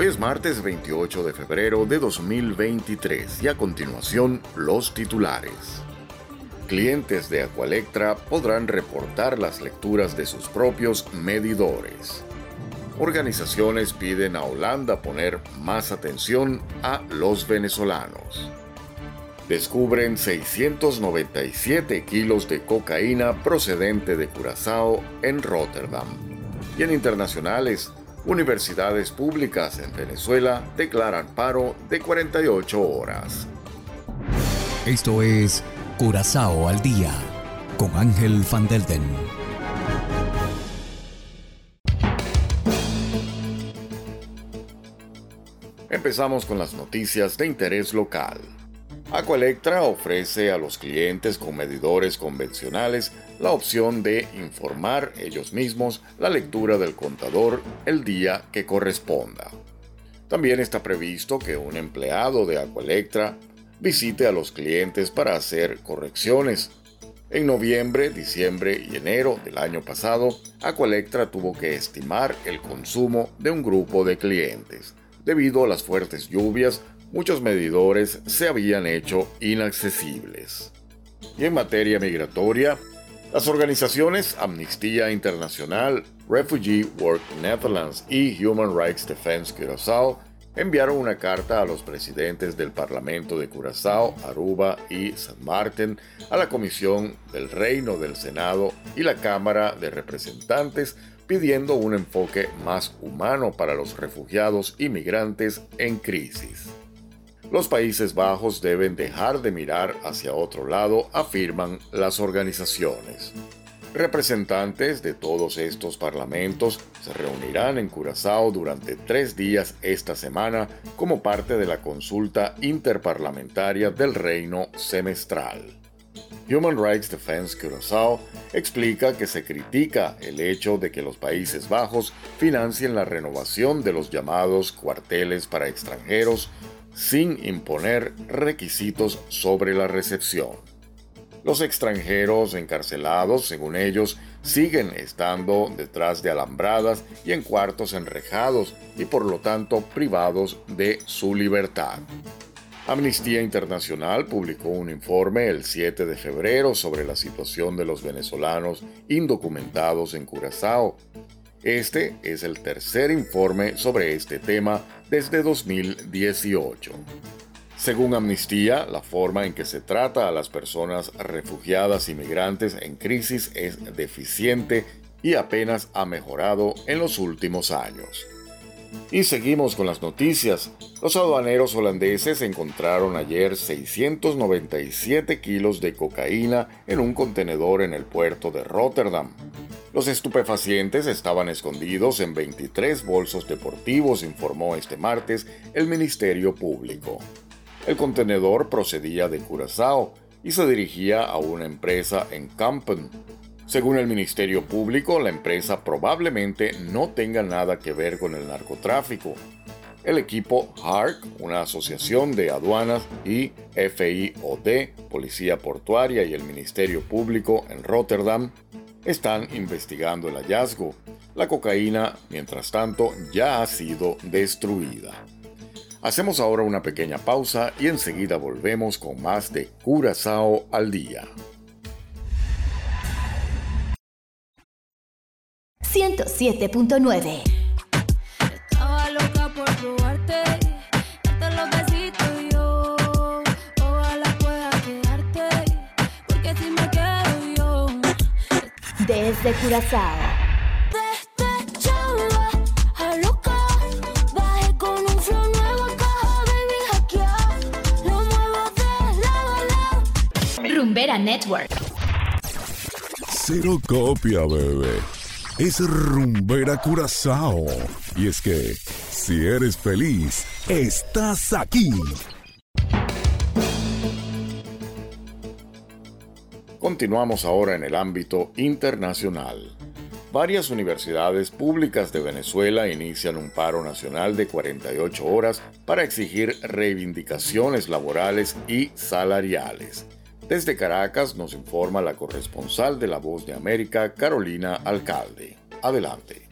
Hoy es martes 28 de febrero de 2023 y a continuación los titulares. Clientes de Aqualectra podrán reportar las lecturas de sus propios medidores organizaciones piden a Holanda poner más atención a los venezolanos. Descubren 697 kilos de cocaína procedente de Curazao en Rotterdam. Y en internacionales, universidades públicas en Venezuela declaran paro de 48 horas. Esto es Curazao al día con Ángel Van Delden. Empezamos con las noticias de interés local. Aqualectra ofrece a los clientes con medidores convencionales la opción de informar ellos mismos la lectura del contador el día que corresponda. También está previsto que un empleado de Aqualectra visite a los clientes para hacer correcciones. En noviembre, diciembre y enero del año pasado, Aqualectra tuvo que estimar el consumo de un grupo de clientes. Debido a las fuertes lluvias, muchos medidores se habían hecho inaccesibles. Y en materia migratoria, las organizaciones Amnistía Internacional, Refugee Work Netherlands y Human Rights Defense Curaçao enviaron una carta a los presidentes del Parlamento de Curazao, Aruba y San Martín, a la Comisión del Reino del Senado y la Cámara de Representantes pidiendo un enfoque más humano para los refugiados y migrantes en crisis. Los Países Bajos deben dejar de mirar hacia otro lado, afirman las organizaciones. Representantes de todos estos parlamentos se reunirán en Curazao durante tres días esta semana como parte de la consulta interparlamentaria del Reino semestral. Human Rights Defense Curaçao explica que se critica el hecho de que los Países Bajos financien la renovación de los llamados cuarteles para extranjeros sin imponer requisitos sobre la recepción. Los extranjeros encarcelados, según ellos, siguen estando detrás de alambradas y en cuartos enrejados y por lo tanto privados de su libertad. Amnistía Internacional publicó un informe el 7 de febrero sobre la situación de los venezolanos indocumentados en Curazao. Este es el tercer informe sobre este tema desde 2018. Según Amnistía, la forma en que se trata a las personas refugiadas y migrantes en crisis es deficiente y apenas ha mejorado en los últimos años. Y seguimos con las noticias. Los aduaneros holandeses encontraron ayer 697 kilos de cocaína en un contenedor en el puerto de Rotterdam. Los estupefacientes estaban escondidos en 23 bolsos deportivos, informó este martes el Ministerio Público. El contenedor procedía de Curazao y se dirigía a una empresa en Kampen, según el Ministerio Público, la empresa probablemente no tenga nada que ver con el narcotráfico. El equipo HARC, una asociación de aduanas, y FIOD, Policía Portuaria y el Ministerio Público en Rotterdam, están investigando el hallazgo. La cocaína, mientras tanto, ya ha sido destruida. Hacemos ahora una pequeña pausa y enseguida volvemos con más de Curazao al día. 107.9. a lado. Rumbera Network. Cero copia, bebé es Rumbera Curazao. Y es que Si eres feliz, estás aquí. Continuamos ahora en el ámbito internacional. Varias universidades públicas de Venezuela inician un paro nacional de 48 horas para exigir reivindicaciones laborales y salariales. Desde Caracas nos informa la corresponsal de La Voz de América, Carolina Alcalde. Adelante.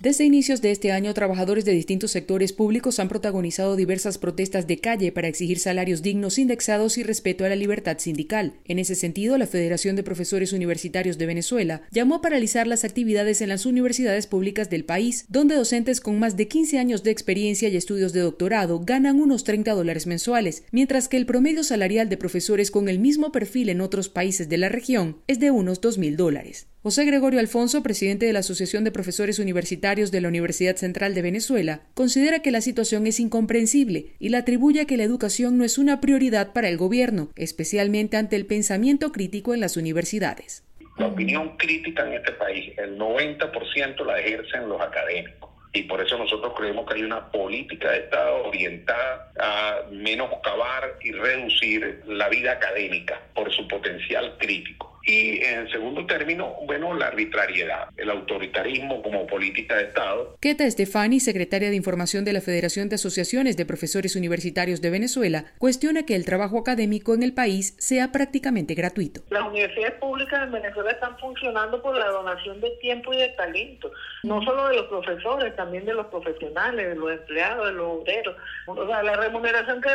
Desde inicios de este año, trabajadores de distintos sectores públicos han protagonizado diversas protestas de calle para exigir salarios dignos, indexados y respeto a la libertad sindical. En ese sentido, la Federación de Profesores Universitarios de Venezuela llamó a paralizar las actividades en las universidades públicas del país, donde docentes con más de 15 años de experiencia y estudios de doctorado ganan unos 30 dólares mensuales, mientras que el promedio salarial de profesores con el mismo perfil en otros países de la región es de unos 2.000 dólares. José Gregorio Alfonso, presidente de la Asociación de Profesores Universitarios de la Universidad Central de Venezuela, considera que la situación es incomprensible y la atribuye a que la educación no es una prioridad para el gobierno, especialmente ante el pensamiento crítico en las universidades. La opinión crítica en este país, el 90% la ejercen los académicos. Y por eso nosotros creemos que hay una política de Estado orientada a menoscabar y reducir la vida académica por su potencial crítico. Y en segundo término, bueno, la arbitrariedad, el autoritarismo como política de Estado. Keta Estefani, secretaria de Información de la Federación de Asociaciones de Profesores Universitarios de Venezuela, cuestiona que el trabajo académico en el país sea prácticamente gratuito. Las universidades públicas en Venezuela están funcionando por la donación de tiempo y de talento, no solo de los profesores, también de los profesionales, de los empleados, de los obreros. O sea, la remuneración que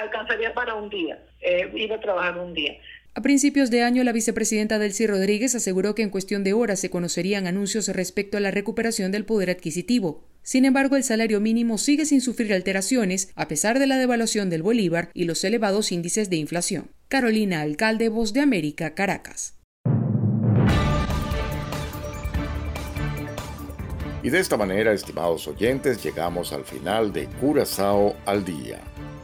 alcanzaría para un día, eh, ir a trabajar un día. A principios de año, la vicepresidenta Delcy Rodríguez aseguró que en cuestión de horas se conocerían anuncios respecto a la recuperación del poder adquisitivo. Sin embargo, el salario mínimo sigue sin sufrir alteraciones a pesar de la devaluación del bolívar y los elevados índices de inflación. Carolina Alcalde, Voz de América, Caracas. Y de esta manera, estimados oyentes, llegamos al final de Curazao al Día.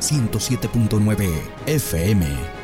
107.9 FM.